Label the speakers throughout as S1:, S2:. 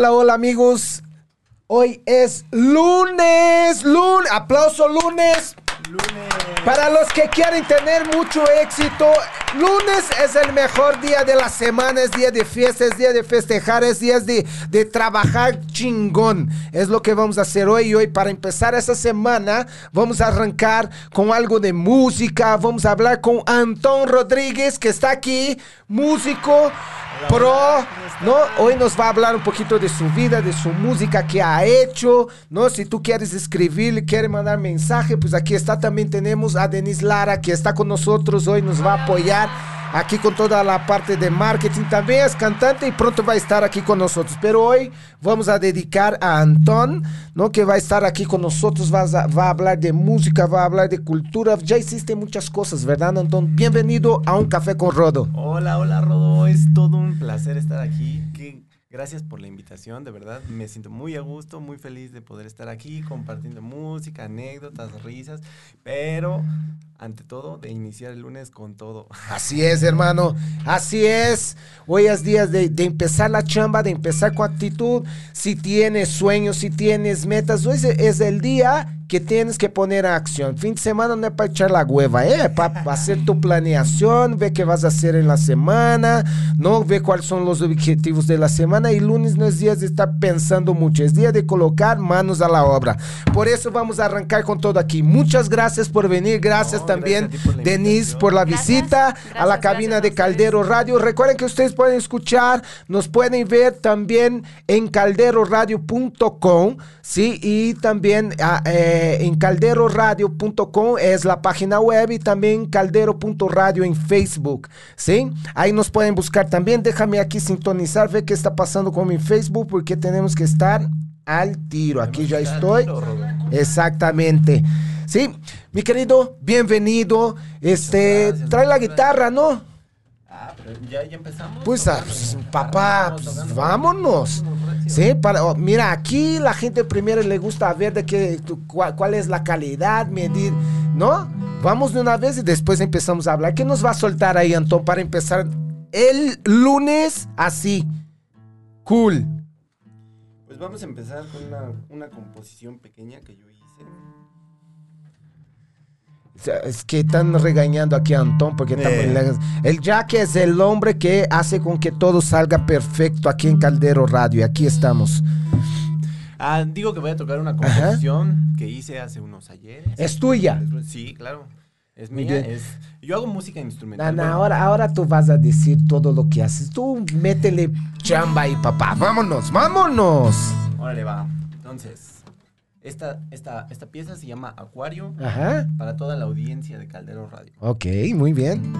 S1: Hola, hola amigos. Hoy es lunes, lunes, aplauso lunes.
S2: Lunes.
S1: Para los que quieren tener mucho éxito, lunes es el mejor día de la semana, es día de fiesta, es día de festejar, es día de, de trabajar chingón. Es lo que vamos a hacer hoy y hoy para empezar esta semana vamos a arrancar con algo de música, vamos a hablar con Antón Rodríguez que está aquí, músico, pro, ¿no? Hoy nos va a hablar un poquito de su vida, de su música que ha hecho, ¿no? Si tú quieres escribirle, quieres mandar mensaje, pues aquí está. También tenemos a Denise Lara que está con nosotros hoy, nos va a apoyar aquí con toda la parte de marketing. También es cantante y pronto va a estar aquí con nosotros. Pero hoy vamos a dedicar a Antón, ¿no? Que va a estar aquí con nosotros, va a, hablar de música, va a hablar de cultura. Ya hiciste muchas cosas, ¿verdad, Antón? Bienvenido a Un Café con Rodo.
S2: Hola, hola Rodo, es todo un placer estar aquí. Gracias por la invitación, de verdad. Me siento muy a gusto, muy feliz de poder estar aquí compartiendo música, anécdotas, risas, pero ante todo de iniciar el lunes con todo.
S1: Así es, hermano. Así es. Hoy es día de, empezar la chamba, de empezar con actitud. Si tienes sueños, si tienes metas, hoy es el día que tienes que poner a acción. Fin de semana no es para echar la hueva, ¿eh? Para hacer tu planeación, ver qué vas a hacer en la semana, ¿no? Ver cuáles son los objetivos de la semana. Y lunes no es día de estar pensando mucho, es día de colocar manos a la obra. Por eso vamos a arrancar con todo aquí. Muchas gracias por venir. Gracias
S2: No,
S1: también,
S2: gracias por la
S1: Denise, por la
S3: Gracias.
S1: visita a la cabina de. Caldero Radio. Recuerden que ustedes pueden escuchar, nos pueden ver también en calderoradio.com, ¿sí? Y también ah, eh, en calderoradio.com es la página web y también caldero.radio en Facebook, ¿sí? Ahí nos pueden buscar también. Déjame aquí sintonizar, ver qué está pasando con mi Facebook porque tenemos que estar al tiro. Aquí ya estoy. Exactamente. Sí, mi querido, bienvenido. Este,
S2: gracias,
S1: trae la guitarra, ¿no?
S2: Ah, pero ya, ya empezamos.
S1: Pues, ah, pues, papá, pues, vámonos. Sí, para, oh, mira, aquí la gente primero le gusta ver de qué, tu- cuál, cuál es la calidad, medir, ¿no? Vamos de una vez y después empezamos a hablar. ¿Qué nos va a soltar ahí, Antón, para empezar el lunes así? Cool.
S2: Pues vamos a empezar con una, una composición pequeña que yo hice.
S1: Es que están regañando aquí a Antón porque
S2: Eh.
S1: la- el Jack es el hombre que hace con que todo salga perfecto aquí en Caldero Radio. Aquí estamos.
S2: Ah, digo que voy a tocar una composición que hice hace unos ayeres.
S1: Es tuya.
S2: Sí, claro. Es mía. Es, yo hago música instrumental.
S1: Ana,
S2: bueno,
S1: ahora, ahora tú vas a decir todo lo que haces. Tú métele chamba ahí, papá. Vámonos, vámonos.
S2: Órale, va. Entonces, esta, esta, esta pieza se llama Acuario
S1: Ajá.
S2: para toda la audiencia de Caldero Radio.
S1: Ok, muy bien.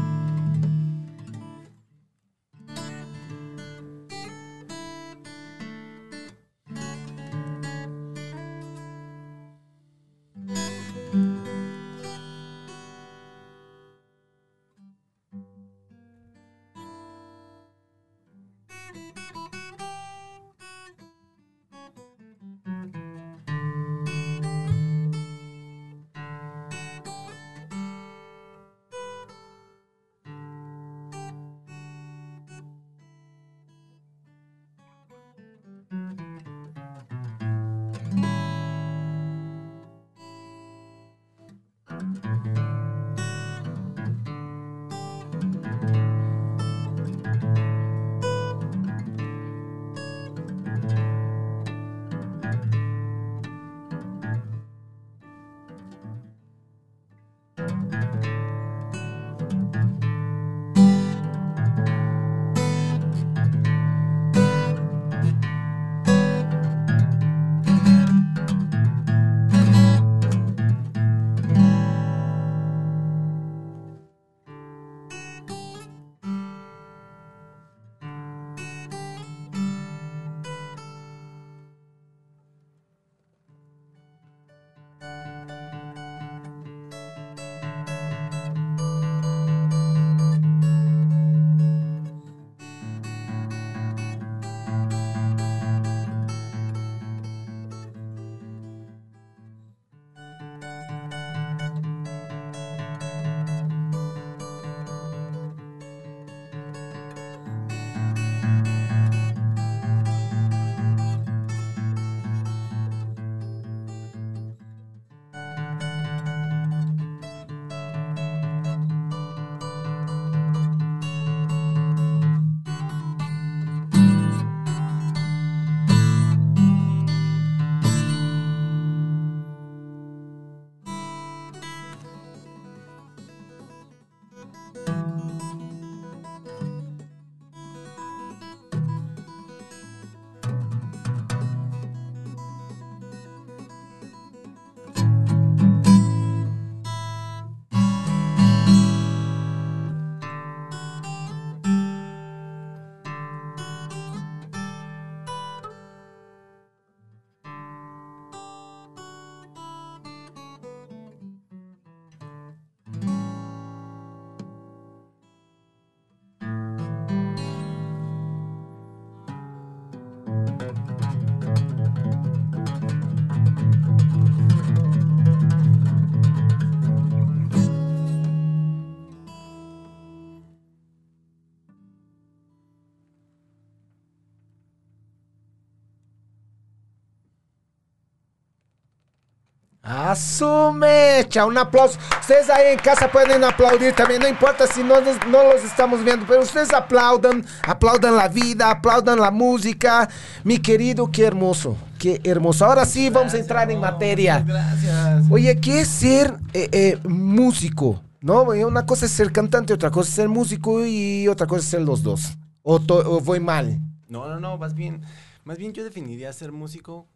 S1: Asume, chao, un aplauso. Ustedes ahí en casa pueden aplaudir también, no importa si no, nos- no los estamos viendo, pero ustedes aplaudan, aplaudan la vida, aplaudan la música. Mi querido, qué hermoso, qué hermoso. Ahora sí, vamos a entrar en materia.
S2: Gracias.
S1: Oye, ¿qué es ser eh, eh, músico? ¿No? Una cosa es ser cantante, otra cosa es ser músico y otra cosa es ser los dos. ¿O, o voy mal?
S2: No, no, no, más bien, más bien yo definiría ser músico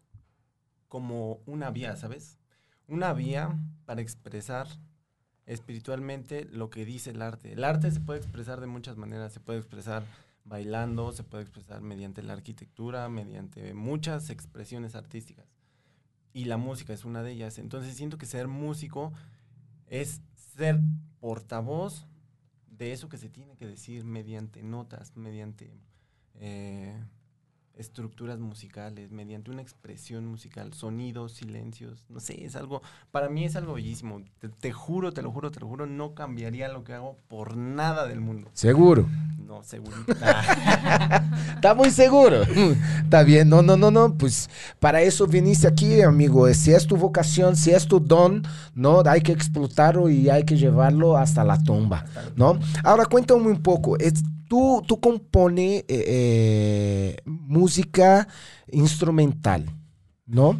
S2: como una vía, ¿sabes? Una vía para expresar espiritualmente lo que dice el arte. El arte se puede expresar de muchas maneras, se puede expresar bailando, se puede expresar mediante la arquitectura, mediante muchas expresiones artísticas. Y la música es una de ellas. Entonces siento que ser músico es ser portavoz de eso que se tiene que decir mediante notas, mediante eh, estructuras musicales, mediante una expresión musical, sonidos, silencios, no sé, es algo, para mí es algo bellísimo. Te, te juro, te lo juro, te lo juro, no cambiaría lo que hago por nada del mundo.
S1: Seguro.
S2: No, segurito. Ah,
S1: Está muy seguro. Está bien, no, no, no, no. Pues para eso viniste aquí, amigo. Si es tu vocación, si es tu don, ¿no? Hay que explotarlo y hay que llevarlo hasta la tumba, ¿no? Ahora cuéntame un poco. Tú, tú compones eh, eh, música instrumental, ¿no?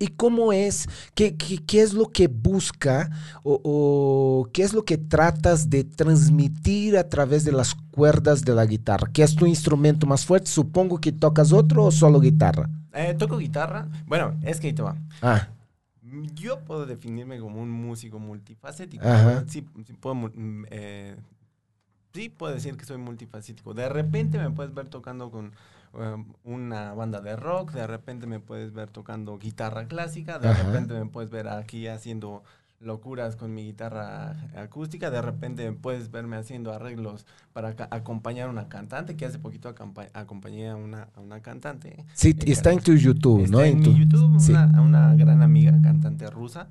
S1: ¿Y cómo es? ¿Qué, qué, qué es lo que busca o, o qué es lo que tratas de transmitir a través de las cuerdas de la guitarra? ¿Qué es tu instrumento más fuerte? Supongo que tocas otro o solo guitarra.
S2: eh, toco guitarra. Bueno, es que ahí te va.
S1: Ah,
S2: Yo puedo definirme como un músico multifacético.
S1: Ajá.
S2: Sí, sí puedo, mm, eh, sí puedo decir que soy multifacético. De repente me puedes ver tocando con um, una banda de rock, de repente me puedes ver tocando guitarra clásica, de
S1: Ajá.
S2: repente me puedes ver aquí haciendo locuras con mi guitarra acústica, de repente puedes verme haciendo arreglos para acompañar a una cantante, que hace poquito acompañé a una, a una cantante.
S1: sí,
S2: Eh,
S1: está en tu YouTube,
S2: Está
S1: ¿no?
S2: en
S1: tu-
S2: mi YouTube,
S1: sí.
S2: una, una gran amiga, cantante rusa,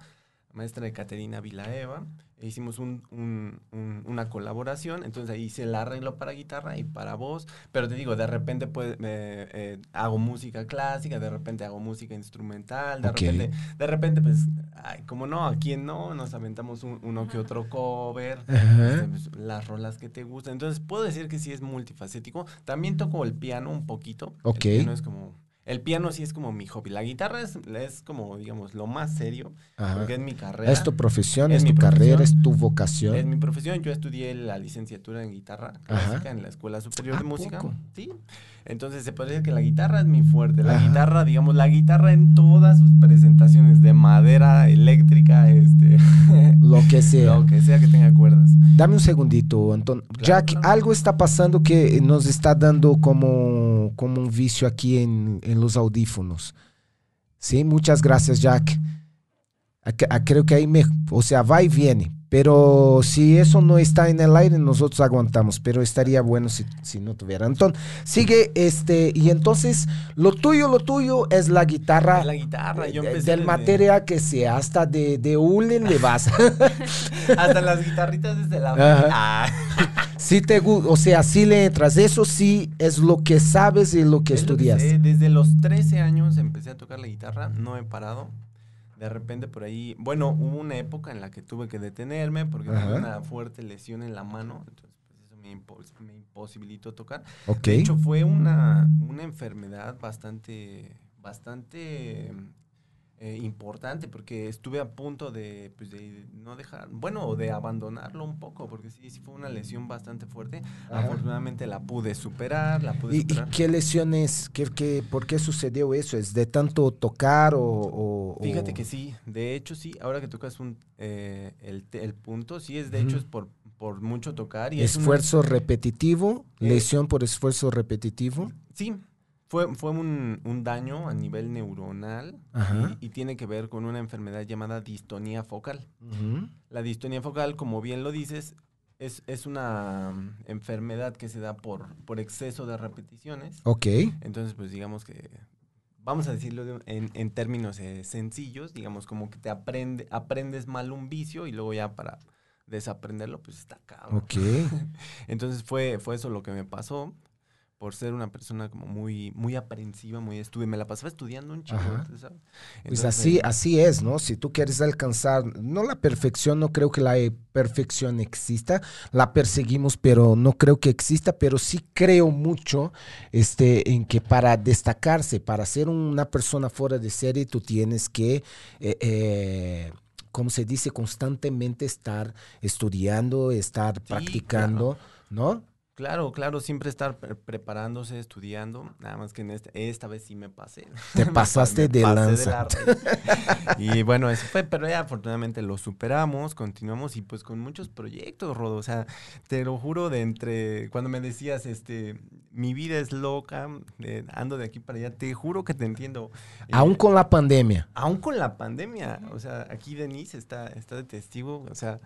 S2: maestra de Caterina Vilaeva. E hicimos un- un- un- una colaboración, entonces ahí hice el arreglo para guitarra y para voz, pero te digo, de repente pues, eh, eh, hago música clásica, de repente hago música instrumental, de repente, de repente pues, ay, como no, a quién no, nos aventamos un- uno que otro cover, este, pues, las rolas que te gustan. Entonces, puedo decir que sí es multifacético. También toco el piano un poquito.
S1: Ok.
S2: El piano es como. El piano sí es como mi hobby. La guitarra es, es como, digamos, lo más serio,
S1: Ajá.
S2: porque es mi carrera.
S1: Es tu profesión,
S2: Es
S1: es, tu carrera, es tu
S2: Es
S1: vocación.
S2: mi profesión. Yo estudié la licenciatura en guitarra
S1: Ajá.
S2: clásica en la Escuela Superior
S1: ¿A
S2: de Música.
S1: poco?
S2: Sí. Entonces se puede decir que la guitarra es mi fuerte. La
S1: Ajá.
S2: guitarra, digamos, la guitarra en todas sus presentaciones de madera, eléctrica, este,
S1: Lo que sea.
S2: lo que sea que tenga cuerdas.
S1: Dame un segundito, Anton. Jack,
S2: claro.
S1: algo está pasando que nos está dando como, como un vicio aquí en, en los audífonos. Sí, muchas gracias, Jack. Ac- ah, Creo que ahí me, o sea, va y viene. Pero si eso no está en el aire, nosotros aguantamos. Pero estaría bueno si, si no tuviera. Entonces, sigue este. Y entonces, lo tuyo, lo tuyo es la guitarra.
S2: La guitarra, yo
S1: de-
S2: empecé
S1: del material que sea, hasta de, de hule le vas.
S2: Hasta las guitarritas desde la... Ah.
S1: Sí te gu- o sea, sí le entras. Eso sí es lo que sabes y lo que
S2: Es lo
S1: estudias.
S2: Desde los 13 años empecé a tocar la guitarra, no he parado. De repente por ahí, bueno, hubo una época en la que tuve que detenerme porque
S1: Ajá.
S2: tuve una fuerte lesión en la mano, entonces pues, eso me, impos- me imposibilitó tocar.
S1: ok.
S2: De hecho fue una, una enfermedad bastante, bastante eh, importante porque estuve a punto de, pues, de no dejar, bueno, de abandonarlo un poco porque sí, sí fue una lesión bastante fuerte.
S1: Ajá.
S2: Afortunadamente la pude superar, la pude
S1: ¿Y, qué lesiones? ¿Qué, qué, por qué sucedió eso? ¿Es de tanto tocar o...? o-
S2: Fíjate
S1: o-
S2: que sí, de hecho sí, ahora que tocas un, eh, el, el punto, sí es de hecho es por, por mucho tocar y es una-
S1: Esfuerzo repetitivo,
S2: Eh,
S1: lesión por esfuerzo repetitivo.
S2: sí, fue, fue un, un daño a nivel neuronal y, y tiene que ver con una enfermedad llamada distonía focal. La distonía focal, como bien lo dices, es, es una mm, enfermedad que se da por, por exceso de repeticiones.
S1: Ok.
S2: Entonces, pues digamos que, vamos a decirlo de en, en términos eh, sencillos, digamos como que te aprende, aprendes mal un vicio y luego ya para desaprenderlo, pues está cabrón.
S1: Ok.
S2: Entonces fue, fue eso lo que me pasó. Por ser una persona como muy, muy aprensiva, muy estuve, me la pasaba estudiando un chico. ¿sabes?
S1: Pues así, así es, ¿no? Si tú quieres alcanzar, no la perfección, no creo que la eh, perfección exista, la perseguimos, pero no creo que exista, pero sí creo mucho este, en que para destacarse, para ser una persona fuera de serie, tú tienes que, eh, eh, como se dice, constantemente estar estudiando, estar practicando, ¿no?
S2: Claro, claro, siempre estar pre- preparándose, estudiando, nada más que en esta, esta vez sí me pasé.
S1: Te pasaste
S2: pa- me
S1: de lanza.
S2: la y bueno, eso fue, pero ya afortunadamente lo superamos, continuamos y pues con muchos proyectos, Rodo. O sea, te lo juro de entre, cuando me decías, este, mi vida es loca, eh, ando de aquí para allá, te juro que te entiendo. Eh,
S1: Aún con la pandemia.
S2: aún con la pandemia, o sea, aquí Denise está, está de testigo, o sea,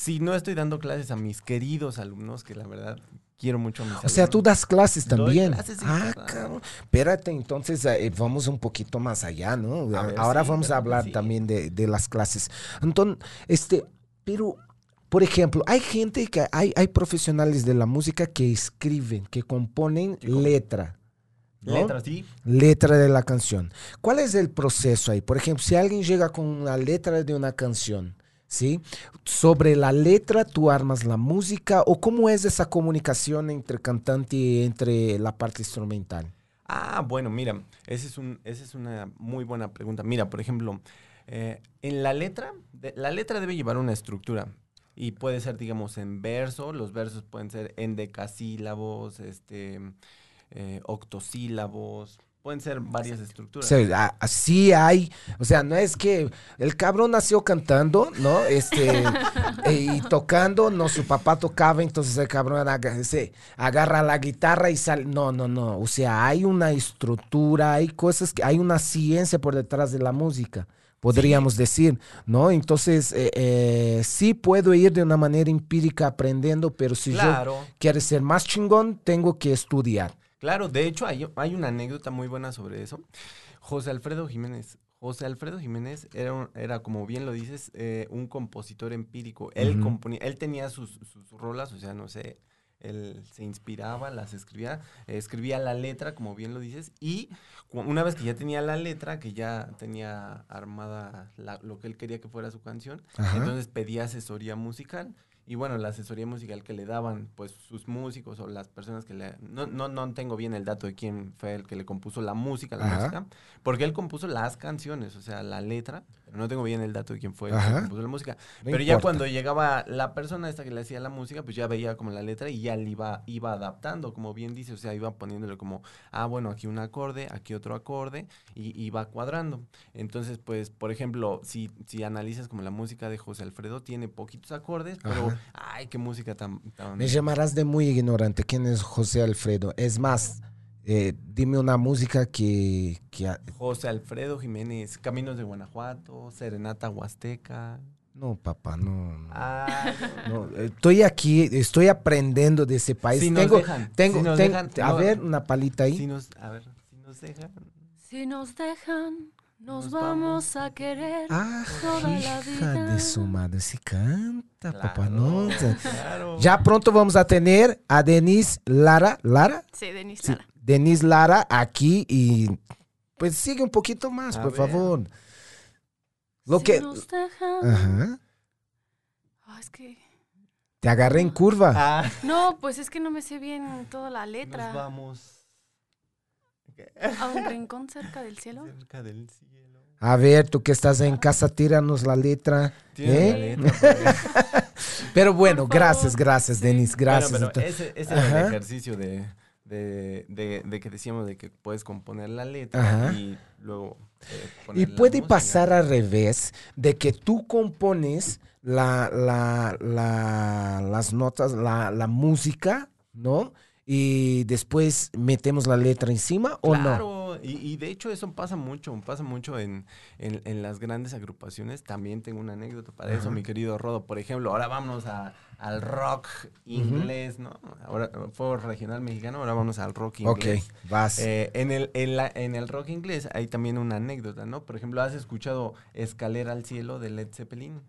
S2: si no estoy dando clases a mis queridos alumnos, que la verdad quiero mucho a mis
S1: O sea, tú das clases también.
S2: clases
S1: ah, cabrón. Espérate, entonces eh, vamos un poquito más allá, ¿no?
S2: A ver,
S1: Ahora
S2: sí,
S1: vamos a hablar
S2: sí.
S1: también de, de las clases. Entonces, este, pero, por ejemplo, hay gente que, hay, hay profesionales de la música que escriben, que componen letra. ¿no?
S2: Letras, sí.
S1: Letra de la canción. ¿Cuál es el proceso ahí? Por ejemplo, si alguien llega con una letra de una canción, ¿sí? Sobre la letra tú armas la música o cómo es esa comunicación entre cantante y entre la parte instrumental?
S2: Ah, bueno, mira, esa es, un, es una muy buena pregunta. Mira, por ejemplo, eh, en la letra, la letra debe llevar una estructura. Y puede ser, digamos, en verso. Los versos pueden ser endecasílabos, este, eh, octosílabos. Pueden ser varias
S1: O
S2: estructuras.
S1: sea, a- así hay, o sea, no es que el cabrón nació cantando, ¿no? Este, eh, y tocando, no, su papá tocaba, entonces el cabrón aga- se agarra la guitarra y sale. No, no, no. O sea, hay una estructura, hay cosas que, hay una ciencia por detrás de la música, podríamos decir, ¿no? Entonces, eh, eh, sí puedo ir de una manera empírica aprendiendo, pero si yo quiero ser más chingón, tengo que estudiar.
S2: Claro, de hecho hay, hay una anécdota muy buena sobre eso. José Alfredo Jiménez. José Alfredo Jiménez era, un- era como bien lo dices, eh, un compositor empírico. Él, componía, él tenía sus, sus rolas, o sea, no sé, él se inspiraba, las escribía, eh, escribía la letra, como bien lo dices, y una vez que ya tenía la letra, que ya tenía armada la- lo que él quería que fuera su canción,
S1: Ajá.
S2: entonces pedía asesoría musical. Y bueno, la asesoría musical que le daban, pues sus músicos o las personas que le... No, no, no tengo bien el dato de quién fue el que le compuso la música, la
S1: Ajá.
S2: música, porque él compuso las canciones, o sea, la letra, no tengo bien el dato de quién fue el que compuso la música.
S1: No
S2: pero ya cuando llegaba la persona esta que le hacía la música, pues ya veía como la letra y ya le iba, iba adaptando, como bien dice, o sea, iba poniéndole como, ah, bueno, aquí un acorde, aquí otro acorde, y iba cuadrando. Entonces, pues, por ejemplo, si, si analizas como la música de José Alfredo, tiene poquitos acordes, pero, ay, qué música tan... tan-
S1: Me llamarás de muy ignorante. ¿Quién es José Alfredo? Es más, eh, dime una música que...
S2: José Alfredo Jiménez, Caminos de Guanajuato, Serenata Huasteca.
S1: no, papá, no. no.
S2: Ah,
S1: No, estoy aquí, estoy aprendiendo de ese país.
S2: Si nos
S1: tengo,
S2: dejan,
S1: tengo,
S2: si nos
S1: tengo-
S2: dejan,
S1: a
S2: no.
S1: ver, una palita ahí.
S2: si nos, a ver, si nos dejan.
S3: Si nos dejan, nos,
S2: Nos
S3: vamos a querer
S1: Ah,
S3: toda la vida.
S1: de su madre, si canta, papá, no.
S2: Claro.
S1: Ya pronto vamos a tener a Denise Lara, Lara,
S3: Sí, Denise
S1: Sí,
S3: Lara.
S1: Denise Lara aquí y pues sigue un poquito más,
S2: A
S1: por
S2: ver.
S1: favor. Lo
S3: si
S1: que...
S3: nos dejan.
S1: Ajá.
S3: Ah, es que.
S1: Te agarré en curva.
S2: Ah,
S3: No, pues es que no me sé bien toda la
S2: nos
S3: letra.
S2: vamos
S3: A un rincón cerca del cielo.
S2: cerca del cielo.
S1: A ver, tú que estás en casa, tíranos la letra. ¿eh?
S2: la letra.
S1: Pero bueno, gracias, gracias, Denis, gracias.
S2: Bueno, pero
S1: Entonces-
S2: ese, ese era el ejercicio de, de, de, de que decíamos de que puedes componer la letra
S1: Ajá.
S2: y luego eh,
S1: Y puede pasar al revés, de que tú compones la, la- la- las notas, la, la música, ¿no? Y después metemos la letra encima o no.
S2: Claro, y, y de hecho eso pasa mucho, pasa mucho en, en- en las grandes agrupaciones. También tengo una anécdota para eso, mi querido Rodo. Por ejemplo, ahora vámonos a- al rock inglés, ¿no? Ahora fue regional mexicano, ahora vamos al rock
S1: Ok,
S2: inglés.
S1: vas.
S2: Eh, en, el, en, la- en el rock inglés hay también una anécdota, ¿no? Por ejemplo, ¿has escuchado Escalera al Cielo de Led Zeppelin?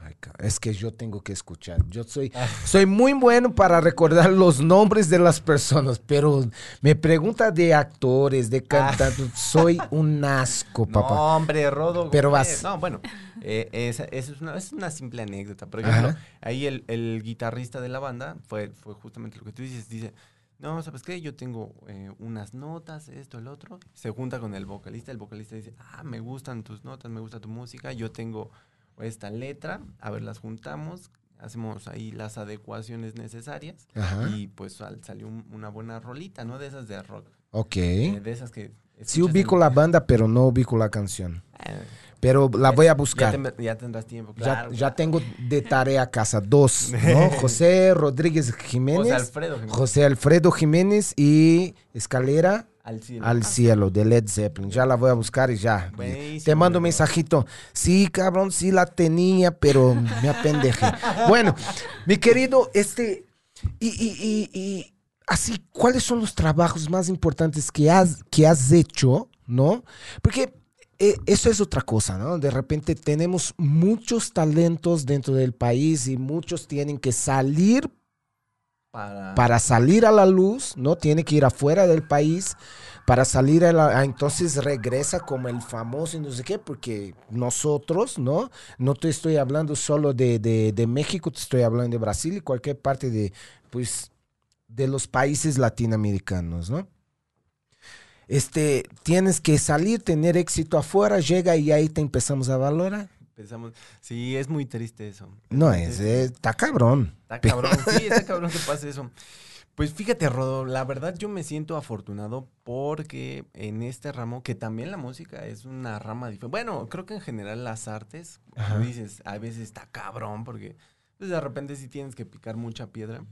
S1: Ay, Es que yo tengo que escuchar. Yo soy, soy muy bueno para recordar los nombres de las personas, pero me pregunta de actores, de cantantes. Soy un asco, papá.
S2: No, hombre, Rodo.
S1: Pero vas.
S2: No, bueno, eh, esa, esa es, una, es una simple anécdota. Por ejemplo,
S1: Ajá.
S2: ahí el, el guitarrista de la banda fue, fue justamente lo que tú dices. Dice, no, ¿sabes qué? Yo tengo eh, unas notas, esto, el otro. Se junta con el vocalista. El vocalista dice, ah, me gustan tus notas, me gusta tu música. Yo tengo esta letra. A ver, las juntamos. Hacemos ahí las adecuaciones necesarias.
S1: Ajá.
S2: Y pues sal- salió un- una buena rolita, ¿no? De esas de rock.
S1: Ok.
S2: eh, de esas que...
S1: Sí ubico
S2: en-
S1: la banda, pero no ubico la canción.
S2: Eh,
S1: Pero la voy a
S2: ya
S1: buscar.
S2: Ya, tendrás tiempo,
S1: Ya,
S2: claro.
S1: ya tengo de tarea casa dos, ¿no? José Rodríguez Jiménez,
S2: José Alfredo Jiménez.
S1: José Alfredo Jiménez y Escalera
S2: Al cielo.
S1: al cielo de Led Zeppelin. Ya la voy a buscar y ya.
S2: Buenísimo,
S1: Te mando un mensajito. Sí, cabrón, sí la tenía, pero me apendejé. bueno, mi querido, este, y, y, y, y así, ¿cuáles son los trabajos más importantes que has, que has hecho, no? Porque eh, eso es otra cosa, ¿no? De repente tenemos muchos talentos dentro del país y muchos tienen que salir
S2: Para...
S1: salir a la luz, ¿no? Tiene que ir afuera del país para salir a la... a- entonces regresa como el famoso y no sé qué, porque nosotros, ¿no? No te estoy hablando solo de, de- de México, te estoy hablando de Brasil y cualquier parte de, pues, de los países latinoamericanos, ¿no? Este, tienes que salir, tener éxito afuera, llega y ahí te empezamos a valorar.
S2: Pensamos, sí, es muy triste eso.
S1: No es, es- está cabrón.
S2: Está cabrón, sí, está cabrón que pase eso. Pues fíjate, Rodo, la verdad yo me siento afortunado porque en este ramo, que también la música es una rama diferente. Bueno, creo que en general las artes, como dices, a veces está cabrón porque pues, de repente sí tienes que picar mucha piedra.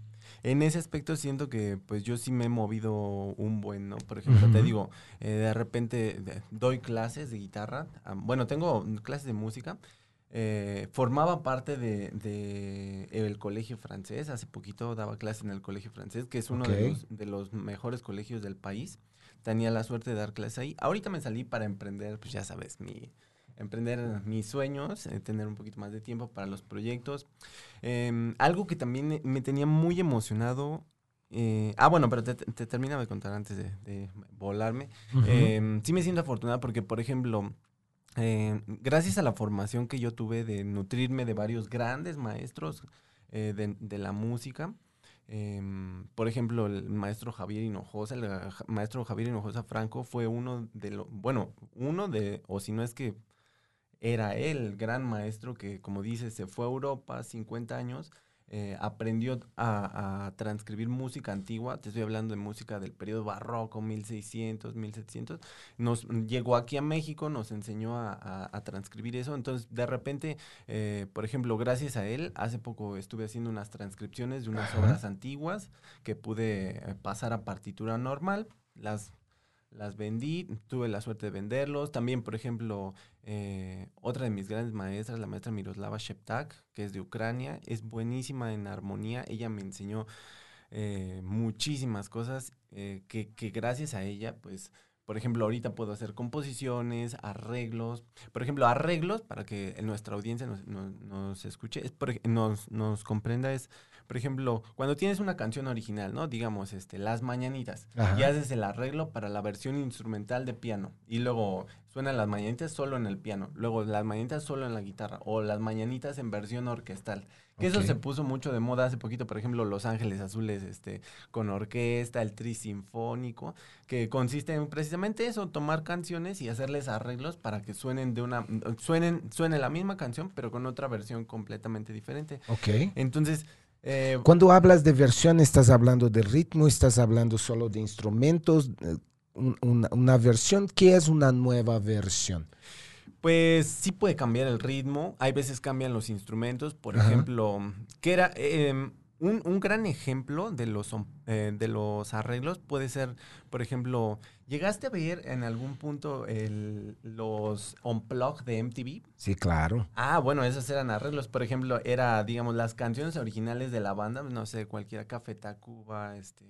S2: En ese aspecto siento que pues yo sí me he movido un buen, ¿no? Por ejemplo, te digo, eh, de repente doy clases de guitarra. ah, bueno, tengo clases de música. eh, formaba parte de, de el colegio francés. Hace poquito daba clases en el colegio francés, que es uno de, los, de los mejores colegios del país. Tenía la suerte de dar clases ahí. Ahorita me salí para emprender, pues ya sabes, mi, emprender mis sueños, eh, tener un poquito más de tiempo para los proyectos. Em, algo que también me- me tenía muy emocionado. eh, ah, bueno, pero te, te termino de contar antes de, de volarme. Em, sí me siento afortunada porque, por ejemplo, eh, gracias a la formación que yo tuve de nutrirme de varios grandes maestros eh, de, de la música, em, por ejemplo, el maestro Javier Hinojosa, el maestro Javier Hinojosa Franco fue uno de los, bueno, uno de, o si no es que era él, el gran maestro que, como dices, se fue a Europa 50 años, eh, aprendió a, a transcribir música antigua, te estoy hablando de música del periodo barroco, 1600, 1700, nos llegó aquí a México, nos enseñó a, a- a transcribir eso, entonces de repente, eh, por ejemplo, gracias a él, hace poco estuve haciendo unas transcripciones de unas
S1: Ajá.
S2: obras antiguas que pude eh, pasar a partitura normal, las las vendí, tuve la suerte de venderlos. También, por ejemplo, eh, otra de mis grandes maestras, la maestra Miroslava Sheptak, que es de Ucrania, es buenísima en armonía. Ella me enseñó eh, muchísimas cosas eh, que, que gracias a ella, pues, por ejemplo, ahorita puedo hacer composiciones, arreglos. Por ejemplo, arreglos, para que nuestra audiencia nos, nos- nos escuche, es nos, nos comprenda, es, por ejemplo, cuando tienes una canción original, ¿no? Digamos, este, Las Mañanitas,
S1: Ajá.
S2: y haces el arreglo para la versión instrumental de piano, y luego suenan las mañanitas solo en el piano, luego las mañanitas solo en la guitarra, o las mañanitas en versión orquestal. Que eso se puso mucho de moda hace poquito, por ejemplo, Los Ángeles Azules, este, con orquesta, el tri sinfónico, que consiste en precisamente eso, tomar canciones y hacerles arreglos para que suenen de una, suenen, suene la misma canción, pero con otra versión completamente diferente.
S1: Ok.
S2: Entonces, eh,
S1: Cuando hablas de versión, ¿estás hablando de ritmo? ¿Estás hablando solo de instrumentos? Eh, un- Una, una versión, ¿qué es una nueva versión?
S2: Pues sí puede cambiar el ritmo, hay veces cambian los instrumentos, por
S1: Ajá.
S2: ejemplo, que era em, un, un gran ejemplo de los, eh, de los arreglos puede ser, por ejemplo, ¿llegaste a ver en algún punto el, los Unplugged de MTV?
S1: Sí, claro.
S2: Ah, bueno, esos eran arreglos, por ejemplo, era, digamos, las canciones originales de la banda, no sé, cualquiera, Café Tacuba, este,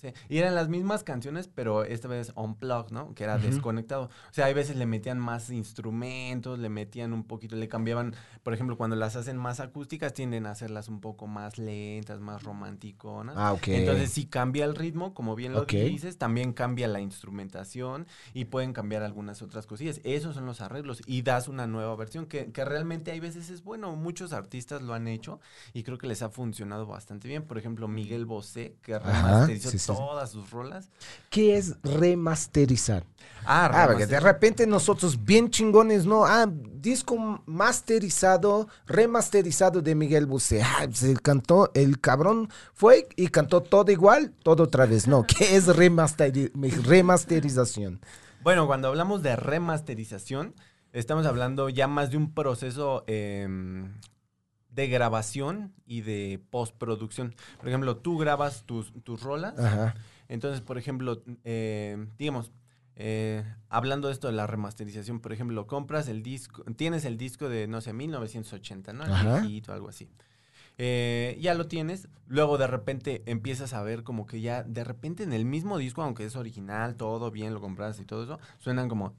S2: Sí, Y eran las mismas canciones, pero esta vez unplugged, ¿no? Que era desconectado. O sea, hay veces le metían más instrumentos, le metían un poquito, le cambiaban, por ejemplo, cuando las hacen más acústicas, tienden a hacerlas un poco más lentas, más romanticonas.
S1: Ah, ok.
S2: Entonces, si cambia el ritmo, como bien lo
S1: Ok.
S2: dices, también cambia la instrumentación y pueden cambiar algunas otras cosillas. Esos son los arreglos y das una nueva versión que, que realmente hay veces es bueno. Muchos artistas lo han hecho y creo que les ha funcionado bastante bien. Por ejemplo, Miguel Bosé, que remasterizó
S1: sí.
S2: Todas sus rolas.
S1: ¿Qué es remasterizar?
S2: Ah,
S1: Ah, porque de repente nosotros bien chingones, ¿no? Ah, disco masterizado, remasterizado de Miguel Bosé. Ah, se cantó, el cabrón fue y cantó todo igual, todo otra vez. No, ¿qué es remasteri- remasterización?
S2: Bueno, cuando hablamos de remasterización, estamos hablando ya más de un proceso em, de grabación y de postproducción. Por ejemplo, tú grabas tus, tus rolas.
S1: Ajá.
S2: Entonces, por ejemplo, eh, digamos, eh, hablando de esto de la remasterización, por ejemplo, compras el disco, tienes el disco de, no sé, 1980, ¿no? El
S1: Ajá.
S2: viejito, algo así. Eh, ya lo tienes, luego de repente empiezas a ver como que ya, de repente en el mismo disco, aunque es original, todo bien, lo compras y todo eso, suenan como...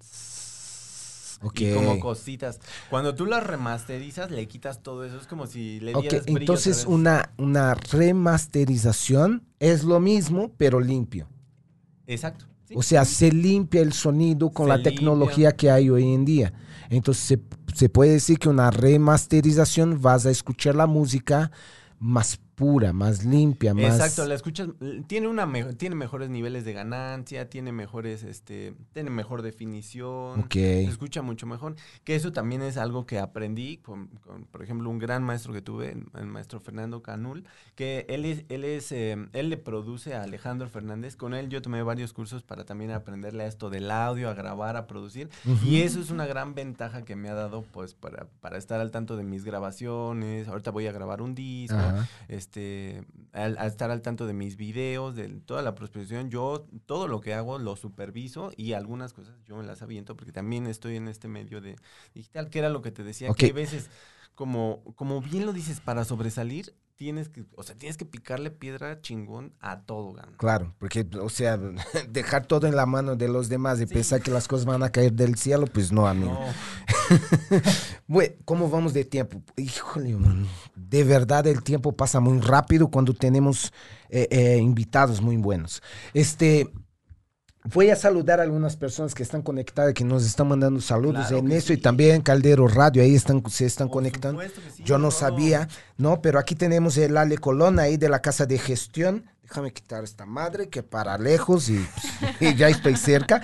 S1: Ok.
S2: Y como cositas. Cuando tú las remasterizas, le quitas todo eso. Es como si le
S1: Ok,
S2: dieras brillo
S1: entonces una, una remasterización es lo mismo, pero limpio.
S2: Exacto. sí.
S1: O sea, se limpia el sonido con
S2: Se
S1: la
S2: limpia.
S1: tecnología que hay hoy en día. Entonces se, se puede decir que una remasterización vas a escuchar la música más pura, más limpia, más...
S2: Exacto, la escuchas, l- tiene una me- tiene mejores niveles de ganancia, tiene mejores, este, tiene mejor definición,
S1: Ok.
S2: se escucha mucho mejor. Que eso también es algo que aprendí con, con, por ejemplo, un gran maestro que tuve, el maestro Fernando Canul, que él es, él es, eh, él le produce a Alejandro Fernández. Con él yo tomé varios cursos para también aprenderle a esto del audio, a grabar, a producir. Y eso es una gran ventaja que me ha dado, pues, para, para estar al tanto de mis grabaciones. Ahorita voy a grabar un disco este, al, al estar al tanto de mis videos, de toda la prospección, yo todo lo que hago lo superviso y algunas cosas yo me las aviento porque también estoy en este medio de digital, que era lo que te decía, que hay veces, como, como bien lo dices, para sobresalir, tienes que, o sea, tienes que picarle piedra chingón a todo, gano.
S1: Claro, porque, o sea, dejar todo en la mano de los demás y
S2: Sí.
S1: pensar que las cosas van a caer del cielo, pues no, amigo.
S2: No,
S1: Bueno, ¿cómo vamos de tiempo? Híjole, mano, de verdad el tiempo pasa muy rápido cuando tenemos eh, eh, invitados muy buenos. Este, voy a saludar a algunas personas que están conectadas, que nos están mandando saludos
S2: Claro
S1: en eso y también Caldero Radio, ahí están, se están
S2: por
S1: conectando.
S2: sí,
S1: Yo no
S2: todo.
S1: sabía, ¿no? Pero aquí tenemos el Ale Colón ahí de la casa de gestión. Déjame quitar esta madre que para lejos y, ya estoy cerca.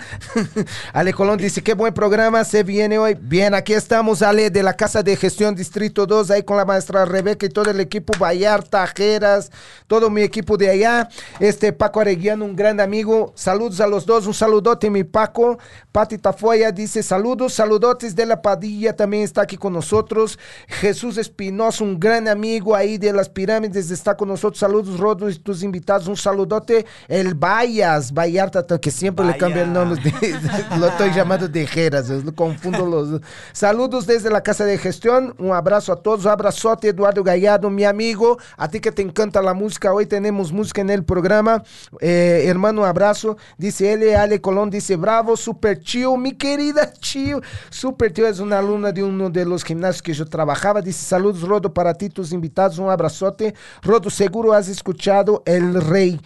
S1: Ale Colón dice, qué buen programa se viene hoy. Bien, aquí estamos, Ale, de la Casa de Gestión Distrito 2, ahí con la maestra Rebeca y todo el equipo, Vallarta, Jeras, todo mi equipo de allá. Este Paco Areguiano, un gran amigo. Saludos a los dos, un saludote, mi Paco. Pati Tafoya dice, saludos, saludotes de la Padilla, también está aquí con nosotros. Jesús Espinosa, un gran amigo ahí de las pirámides, está con nosotros. Saludos, Rodo, y tus invitados. Un saludote, el Vallas, Vallarta, que siempre le cambia el nombre. de- lo estoy llamando de Jeras, es- confundo los. Saludos desde la Casa de Gestión, un abrazo a todos, un abrazote, Eduardo Gallardo, mi amigo, a ti que te encanta la música, hoy tenemos música en el programa, Eh, hermano, abrazo, dice él, Ale Colón, dice, bravo, super chill, mi querida chill, super chill, es una alumna de uno de los gimnasios que yo trabajaba, dice, saludos, Rodo, para ti, tus invitados, un abrazote, Rodo, seguro has escuchado El Rey.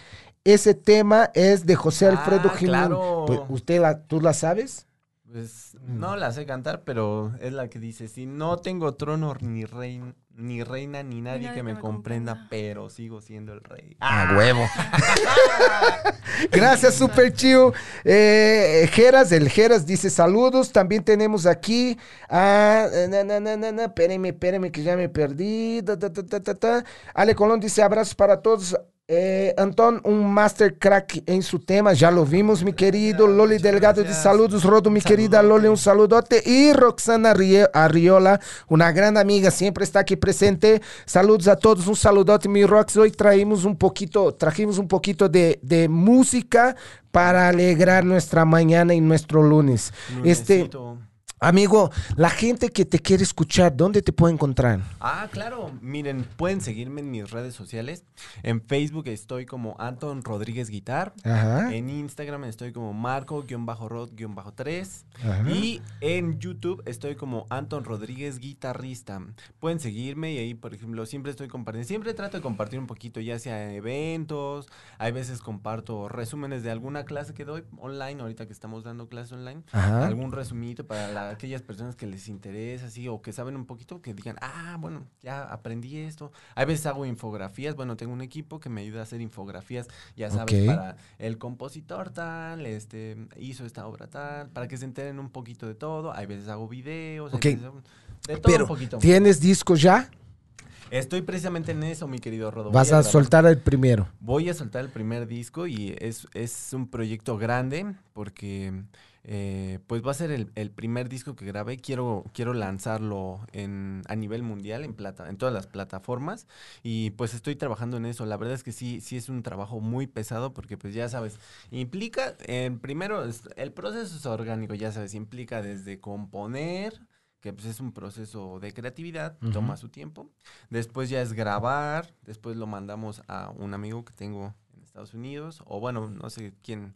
S1: Ese tema es de José
S2: Ah,
S1: Alfredo Jiménez.
S2: claro.
S1: Pues, ¿Usted la, tú la sabes?
S2: Pues no la sé cantar, pero es la que dice, si no tengo trono ni reina, ni reina ni nadie, que me, comprenda, pero sigo siendo el rey.
S1: Ah, huevo. Gracias, Super Chiu. Eh, Geras, el Geras dice saludos. También tenemos aquí a. Na, na, na, na, na, espérenme, espérenme, que ya me perdí. Ta, ta, ta. Ale Colón dice abrazos para todos. Eh, Antón, un master crack en su tema, ya lo vimos, mi querido. Loli
S2: muchas
S1: Delgado dice
S2: gracias.
S1: saludos, Rodo, mi
S2: Un
S1: querida
S2: saludote.
S1: Loli, un saludote. Y Roxana Arrie- Arriola, una gran amiga, siempre está aquí presente. Saludos a todos, un saludote, mi Rox. Hoy traímos un poquito, trajimos un poquito de, de música para alegrar nuestra mañana y nuestro lunes. Este,
S2: Lunesito.
S1: Amigo, la gente que te quiere escuchar, ¿dónde te puede encontrar?
S2: Ah, claro. Miren, pueden seguirme en mis redes sociales. En Facebook estoy como Anton Rodríguez Guitar.
S1: Ajá.
S2: En Instagram estoy como Marco-Rod-3.
S1: Ajá.
S2: Y en YouTube estoy como Anton Rodríguez Guitarrista. Pueden seguirme y ahí, por ejemplo, siempre estoy compartiendo. Siempre trato de compartir un poquito, ya sea eventos. Hay veces comparto resúmenes de alguna clase que doy online, ahorita que estamos dando clases online.
S1: Ajá.
S2: Algún resumito para la- aquellas personas que les interesa, así, o que saben un poquito, que digan, ah, bueno, ya aprendí esto. A veces hago infografías, bueno, tengo un equipo que me ayuda a hacer infografías, ya sabes, para el compositor tal, este, hizo esta obra tal, para que se enteren un poquito de todo. Hay veces hago videos, hay
S1: Ok.
S2: veces hago- de todo
S1: Pero,
S2: un poquito.
S1: ¿tienes disco ya?
S2: Estoy precisamente en eso, mi querido Rodo.
S1: Vas a
S2: grabar-
S1: soltar el primero.
S2: Voy a soltar el primer disco y es, es un proyecto grande porque eh, pues va a ser el, el primer disco que grabé. Quiero, quiero lanzarlo en, a nivel mundial, en, plata, en todas las plataformas y pues estoy trabajando en eso. La verdad es que sí, sí es un trabajo muy pesado porque pues ya sabes, implica, en primero, el proceso es orgánico, ya sabes, implica desde componer, que pues es un proceso de creatividad, toma su tiempo. Después ya es grabar, después lo mandamos a un amigo que tengo en Estados Unidos, o bueno, no sé quién,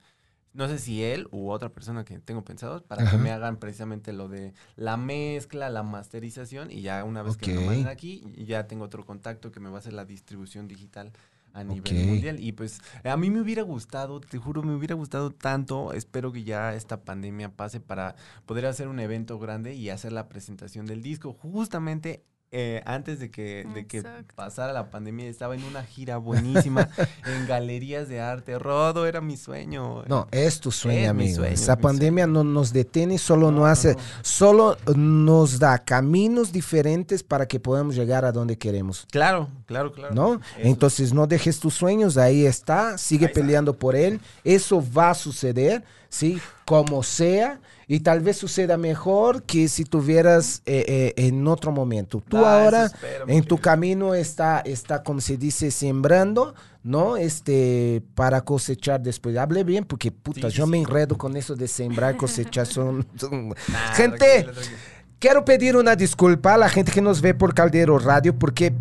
S2: no sé si él u otra persona que tengo pensado, para
S1: Ajá.
S2: que me hagan precisamente lo de la mezcla, la masterización, y ya una vez que me lo manden aquí, ya tengo otro contacto que me va a hacer la distribución digital a nivel mundial. Y pues a mí me hubiera gustado, te juro, me hubiera gustado tanto, espero que ya esta pandemia pase para poder hacer un evento grande y hacer la presentación del disco. Justamente eh, antes de que, de que pasara la pandemia, estaba en una gira buenísima en galerías de arte. Rodo era mi sueño.
S1: No, es tu sueño,
S2: Es mi
S1: amigo.
S2: sueño,
S1: Esa
S2: es mi
S1: pandemia no nos detiene, solo
S2: No,
S1: no
S2: no,
S1: hace,
S2: no.
S1: solo nos da caminos diferentes para que podamos llegar a donde queremos.
S2: Claro, claro, claro.
S1: ¿No?
S2: Eso.
S1: Entonces no dejes tus sueños, ahí está, sigue
S2: Ahí está.
S1: peleando por él, eso va a suceder, ¿sí? Como sea, y tal vez suceda mejor que si tuvieras eh, eh, en otro momento. Tú
S2: Ah,
S1: ahora en tu camino está, está, como se dice, sembrando, ¿no? Este, para cosechar después. Hable bien porque, puta,
S2: Sí, sí,
S1: yo me enredo con eso de sembrar, cosechar, son... son-
S2: Nah,
S1: Gente,
S2: tranquilo, tranquilo.
S1: Quiero pedir una disculpa a la gente que nos ve por Caldero Radio porque eh,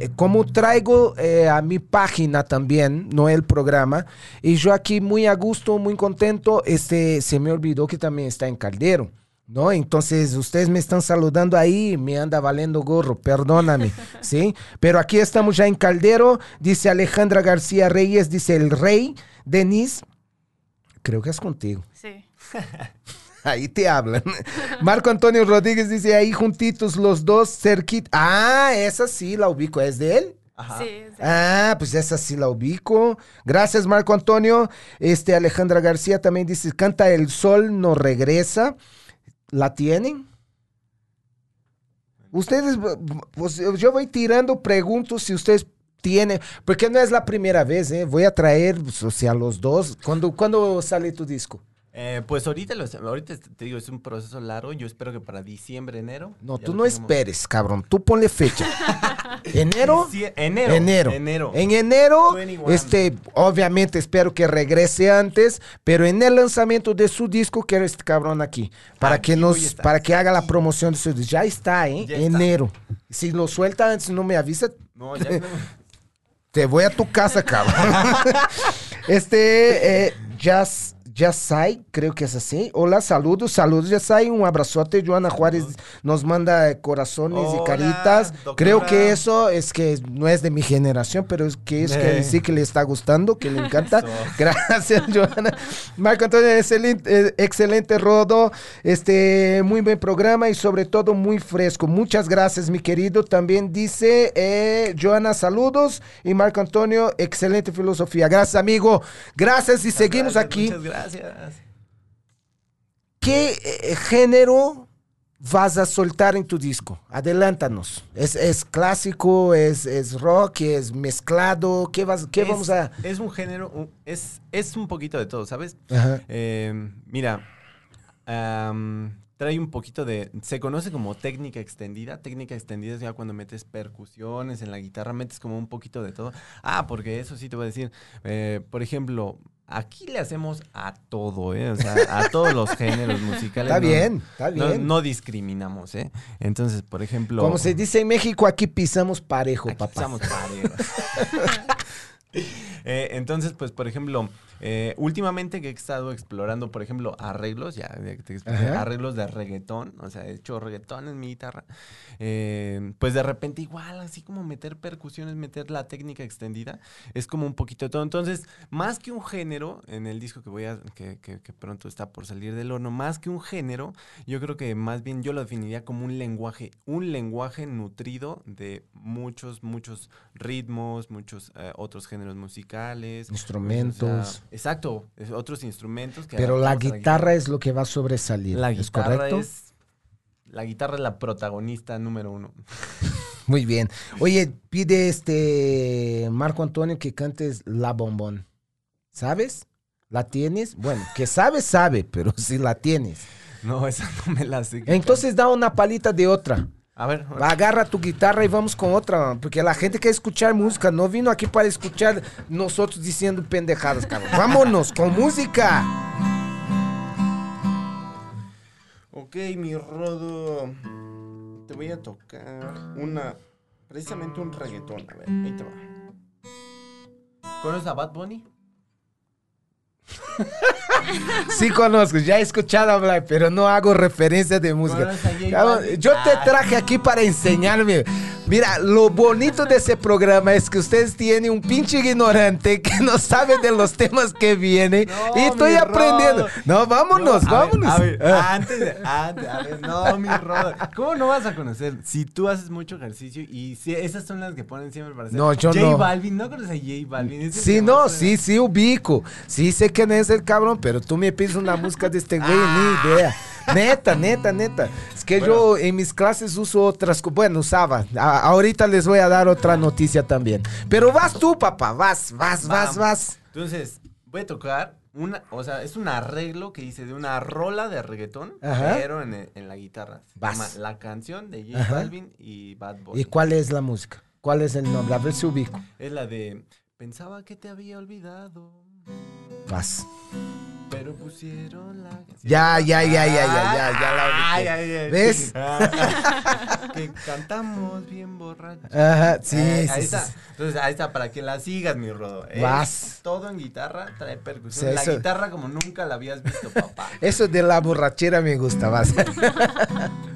S1: eh, como traigo eh, a mi página también, no el programa, y yo aquí muy a gusto, muy contento, este, se me olvidó que también está en Caldero. ¿No? Entonces, ustedes me están saludando ahí, me anda valiendo gorro, perdóname, ¿sí? Pero aquí estamos ya en Caldero, dice Alejandra García Reyes, dice el rey, Denis, creo que es contigo.
S3: Sí.
S1: Ahí te hablan. Marco Antonio Rodríguez dice ahí juntitos los dos cerquita. Ah, esa sí la ubico. ¿Es de él?
S2: Ajá.
S3: Sí, de-
S1: Ah, pues esa sí la ubico. Gracias, Marco Antonio. Este Alejandra García también dice, canta El Sol no regresa. ¿La tienen? Ustedes, pues yo voy tirando preguntas si ustedes tienen, porque no es la primera vez, ¿eh? Voy a traer, pues, o sea, los dos. ¿Cuándo, ¿cuándo sale tu disco?
S2: Eh, pues ahorita, lo- ahorita te digo, es un proceso largo. Yo espero que para diciembre, enero.
S1: No, tú no
S2: tengamos.
S1: esperes, cabrón. Tú ponle fecha. ¿Enero?
S2: Sí, enero.
S1: Enero.
S2: Enero.
S1: En enero,
S2: 21.
S1: este, obviamente espero que regrese antes, pero en el lanzamiento de su disco quiero este cabrón aquí, para
S2: Aquí
S1: que nos, para que haga la promoción de su disco. Ya está, ¿eh?
S2: Ya está.
S1: enero. Si lo suelta antes, no me avisa,
S2: No, ya no.
S1: te voy a tu casa, cabrón. este, eh, Jazz, Jasai, creo que es así. Hola, saludos, saludos, Jasai. Un abrazote. Joana Juárez nos manda corazones y caritas.
S2: doctora.
S1: Creo que eso es que no es de mi generación, pero es que es que
S2: Eh.
S1: decir que le está gustando, que le encanta. Gracias, Joana. Marco Antonio, excelente, eh, excelente rodo. Este, muy buen programa y sobre todo muy fresco. Muchas gracias, mi querido. También dice eh, Joana, saludos. Y Marco Antonio, excelente filosofía. Gracias, amigo. Gracias y seguimos
S2: Gracias,
S1: aquí.
S2: Muchas gracias.
S1: ¿Qué eh, género vas a soltar en tu disco? Adelántanos. ¿Es, es clásico? Es, ¿Es rock? ¿Es mezclado? ¿Qué, vas, qué
S2: Es-
S1: vamos a...?
S2: Es un género, es, es un poquito de todo, ¿sabes?
S1: Ajá.
S2: Eh, mira, trae un poquito de, se conoce como técnica extendida. Técnica extendida es ya cuando metes percusiones en la guitarra, metes como un poquito de todo. Ah, porque eso sí te voy a decir, eh, por ejemplo, aquí le hacemos a todo, ¿eh? O sea, a todos los géneros musicales.
S1: Está
S2: no-
S1: bien, está bien.
S2: no discriminamos, ¿eh? Entonces, por ejemplo...
S1: Como se dice en México, aquí pisamos parejo,
S2: Aquí
S1: papá.
S2: estamos parejos. Eh, entonces, pues, por ejemplo, eh, últimamente que he estado explorando, por ejemplo, arreglos, ya te expliqué, arreglos de reggaetón, o sea, he hecho reggaetón en mi guitarra, eh, pues de repente igual, así como meter percusiones, meter la técnica extendida, es como un poquito de todo. Entonces, más que un género, en el disco que voy a, que, que- que pronto está por salir del horno, más que un género, yo creo que más bien yo lo definiría como un lenguaje, un lenguaje nutrido de muchos, muchos ritmos, muchos otros géneros musicales.
S1: Instrumentos.
S2: o sea, exacto, es- otros instrumentos. Que
S1: Pero la guitarra es lo que va a sobresalir.
S2: La
S1: ¿Es
S2: guitarra
S1: correcto?
S2: es... La guitarra es la protagonista número uno.
S1: Muy bien. Oye, pide este Marco Antonio que cantes La Bombón. ¿Sabes? ¿La tienes? Bueno, que sabe, sabe, pero si la tienes.
S2: No, esa no me la sé.
S1: Entonces da una palita de otra.
S2: A ver,
S1: Agarra tu guitarra y vamos con otra, porque la gente quiere escuchar música, no vino aquí para escuchar nosotros diciendo pendejadas, cabrón. Vámonos con música.
S2: Ok, mi rodo. Te voy a tocar una. Precisamente un reggaetón. A ver, ahí te va. ¿Conoces a Bad Bunny?
S1: Sí conozco, ya he escuchado hablar, pero no hago referencia de música. Yo te
S2: Ah.
S1: traje aquí para enseñarme. Mira, lo bonito de ese programa es que ustedes tienen un pinche ignorante que no sabe de los temas que vienen.
S2: No,
S1: y estoy aprendiendo. No, vámonos,
S2: No, a ver,
S1: vámonos.
S2: a ver,
S1: Ah.
S2: antes antes, a ver, no, mi rodo. ¿Cómo no vas a conocer? Si tú haces mucho ejercicio y si esas son las que ponen siempre para hacer.
S1: No, yo
S2: J
S1: no.
S2: Balvin, ¿no conoces a J Balvin?
S1: Sí, no, sí, sí ubico. Sí sé quién es el cabrón, pero tú me pides una música de este güey,
S2: Ah.
S1: ni idea. Neta, neta, neta. Es que yo en mis clases uso otras. Bueno, usaba. A- ahorita les voy a dar otra noticia también. Pero vas tú, papá, vas, vas, vas,
S2: Vamos.
S1: vas.
S2: Entonces, voy a tocar una, o sea, es un arreglo que hice de una rola de reggaetón,
S1: Ajá.
S2: pero en, en la guitarra.
S1: Vas.
S2: La canción de J. Balvin y Bad Bunny.
S1: ¿Y cuál es la música? ¿Cuál es el nombre? A ver si ubico.
S2: Es la de Pensaba que te había olvidado,
S1: Vas.
S2: Pero pusieron la.
S1: Ya, ya, ya, ya, ya, ya, ya la.
S2: Ay, ay, ay.
S1: ¿Ves?
S2: Ah, que cantamos bien borrachos.
S1: Ajá, sí,
S2: Eh,
S1: sí,
S2: ahí
S1: sí,
S2: está. Entonces, ahí está, para que la sigas, mi rodo. Es
S1: Vas.
S2: Todo en guitarra, trae percusión.
S1: Sí,
S2: la
S1: eso-
S2: guitarra como nunca la habías visto, papá.
S1: Eso de la borrachera me gusta, vas.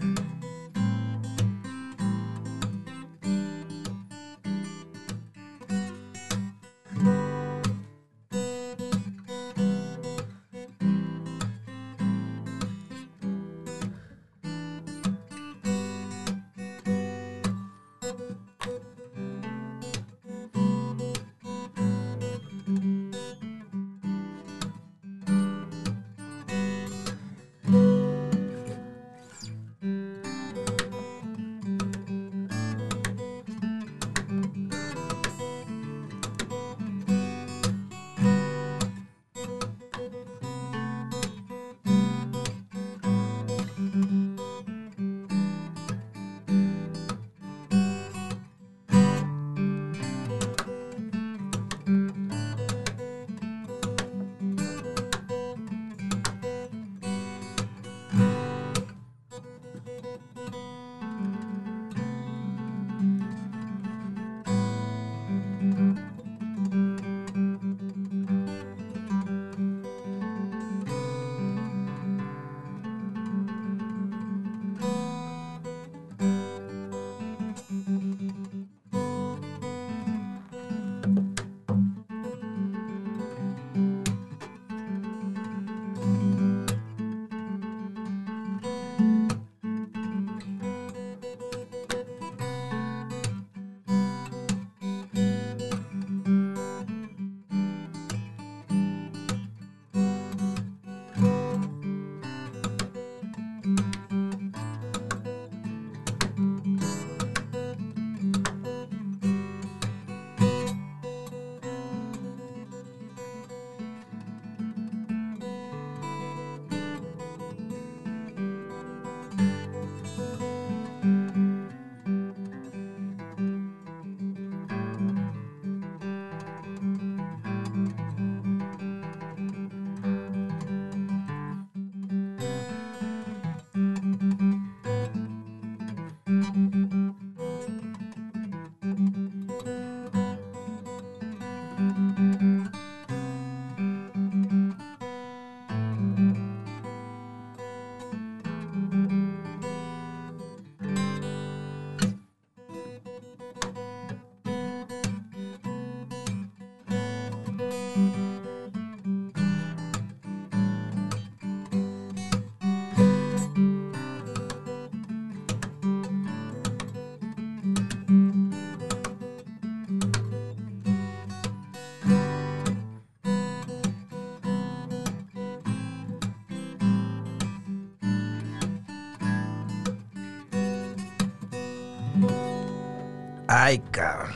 S1: Ay, cabrón.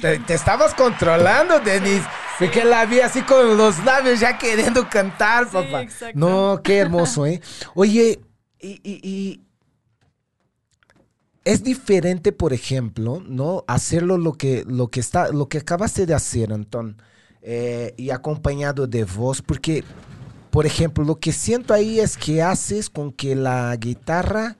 S1: Te, te estabas controlando, Denis. Porque la vi así con los labios ya queriendo cantar,
S3: Sí,
S1: papá.
S3: exacto.
S1: No, qué hermoso, ¿eh? Oye, y, y- y es diferente, por ejemplo, ¿no? Hacerlo lo que, lo que está, lo que acabaste de hacer, Antón, eh, y acompañado de voz, porque, por ejemplo, lo que siento ahí es que haces con que la guitarra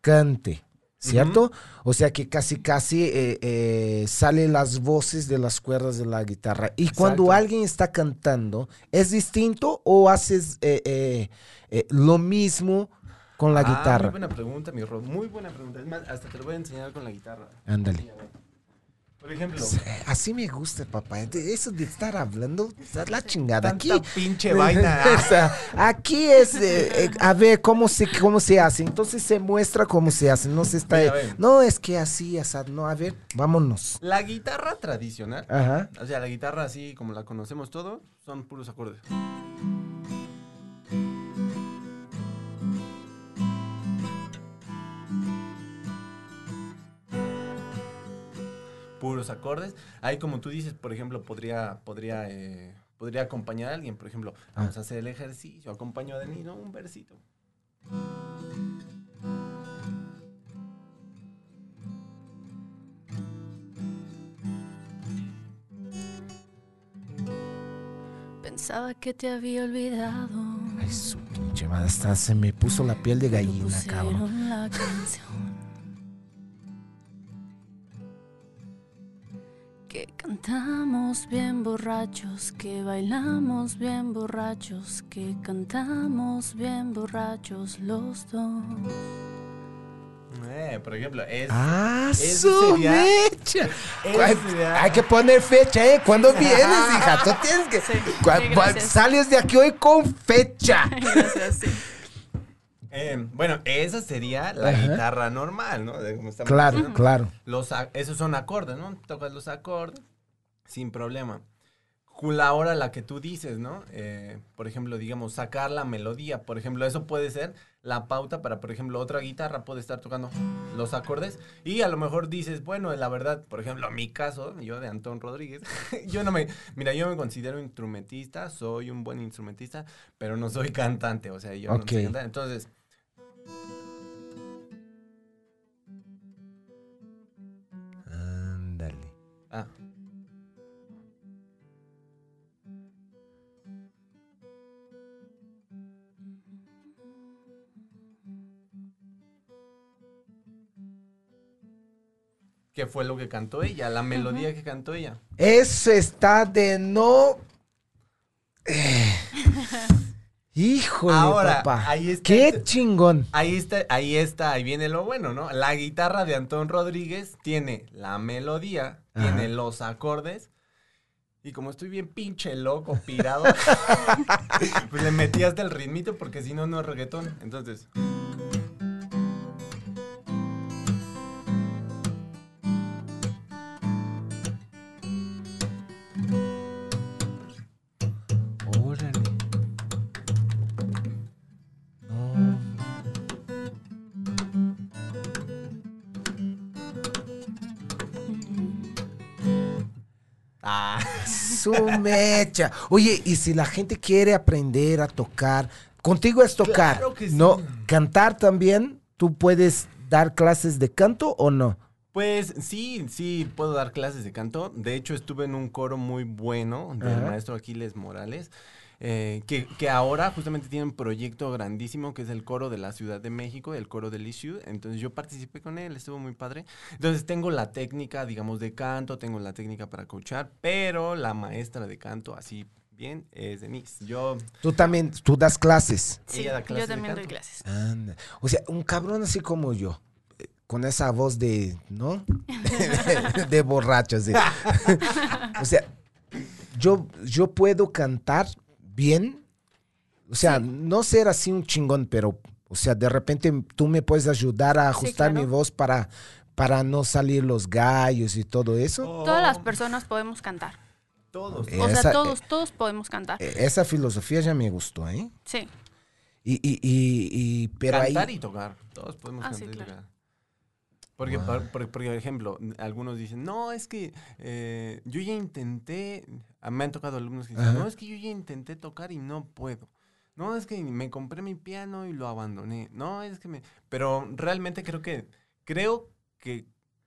S1: cante, ¿cierto? O sea que casi, casi eh, eh, salen las voces de las cuerdas de la guitarra. Y cuando
S2: Exacto.
S1: alguien está cantando, ¿es distinto o haces eh, eh, eh, lo mismo con la
S2: Ah,
S1: guitarra?
S2: Muy buena pregunta, mi Rod. Muy buena pregunta. Es más, hasta te lo voy a enseñar con la guitarra.
S1: Ándale.
S2: Sí. Por ejemplo,
S1: Sí, Así me gusta, papá. Eso de estar hablando, la chingada.
S2: tanta
S1: Aquí,
S2: pinche vaina.
S1: O sea, aquí es, eh, eh, a ver cómo se, cómo se hace. Entonces se muestra cómo se hace. No se está.
S2: Mira.
S1: No, es que así, así. No, a ver, vámonos.
S2: La guitarra tradicional,
S1: Ajá.
S2: o sea, la guitarra así como la conocemos todo, son puros acordes. Puros acordes. Ahí como tú dices, por ejemplo, podría, podría, eh, podría acompañar a alguien. Por ejemplo, vamos a hacer el ejercicio, acompaño a Denis, ¿no? Un versito.
S3: Pensaba que te había olvidado.
S1: Ay, su pinche madre, hasta se me puso la piel de gallina, cabrón.
S3: pusieron la canción. Bien borrachos, que bailamos bien borrachos, que cantamos bien borrachos los dos.
S2: Eh, por ejemplo, es...
S1: Ah,
S2: Ese
S1: su
S2: ese
S1: Hay, que poner fecha, ¿eh? ¿Cuándo vienes, hija? Tú tienes que.
S3: Sí,
S1: sales de aquí hoy con fecha.
S3: Gracias, sí.
S2: Eh, bueno, esa sería la
S1: Ajá.
S2: guitarra normal, ¿no? De
S1: Claro,
S2: diciendo.
S1: claro.
S2: Los, esos son acordes, ¿no? Tocas los acordes sin problema. La hora la que tú dices, ¿no? Eh, por ejemplo, digamos, sacar la melodía. Por ejemplo, eso puede ser la pauta para, por ejemplo, otra guitarra puede estar tocando los acordes. Y a lo mejor dices, bueno, la verdad, por ejemplo, en mi caso, yo de Antón Rodríguez, yo no me, mira, yo me considero instrumentista, soy un buen instrumentista, pero no soy cantante, o sea, yo no soy cantante. Entonces,
S1: Ándale.
S2: ah, ¿Qué fue lo que cantó ella? La melodía que cantó ella.
S1: Eso está de no. Eh. Híjole,
S2: Ahora,
S1: papá.
S2: ahí está
S1: Qué chingón.
S2: Ahí está, ahí está, ahí viene lo bueno, ¿no? La guitarra de Antón Rodríguez tiene la melodía,
S1: Ajá.
S2: tiene los acordes. Y como estoy bien pinche loco, pirado, pues le metí hasta el ritmito porque si no, no es reggaetón. Entonces,
S1: Su mecha. Oye, y si la gente quiere aprender a tocar, contigo es tocar,
S2: Claro que sí.
S1: ¿no? Cantar también, ¿tú puedes dar clases de canto o no?
S2: pues sí, sí, puedo dar clases de canto. De hecho, estuve en un coro muy bueno del
S1: Ajá.
S2: maestro Aquiles Morales. Eh, que, que ahora justamente tiene un proyecto grandísimo que es el coro de la Ciudad de México, el coro del Issue. Entonces yo participé con él, estuvo muy padre. Entonces tengo la técnica, digamos, de canto, tengo la técnica para coachar, pero la maestra de canto, así bien, es Denise. Yo,
S1: Tú también, tú das clases.
S3: Sí,
S2: Ella da clases
S3: yo
S2: de
S3: también doy clases.
S1: Anda. O sea, un cabrón así como yo, eh, con esa voz de, ¿no? de borracho, así. o sea, yo, yo puedo cantar bien. O sea, no ser así un chingón, pero, o sea, de repente tú me puedes ayudar a ajustar mi
S3: claro.
S1: voz para, para no salir los gallos y todo eso.
S3: Todas las personas podemos cantar.
S2: Todos.
S1: Eh,
S3: O
S1: Esa-
S3: sea, todos, todos podemos cantar.
S1: Eh, Esa filosofía ya me gustó, ¿eh?
S3: Sí.
S1: Y, y, y, y- pero ahí...
S2: cantar y tocar. Todos podemos
S3: Ah, sí,
S2: cantar y tocar. Porque, por, por- por ejemplo, algunos dicen, no, es que eh, yo ya intenté, me han tocado alumnos que dicen,
S1: Ajá.
S2: no, es que yo ya intenté tocar y no puedo. No, es que me compré mi piano y lo abandoné. No, es que me... Pero realmente creo que, creo que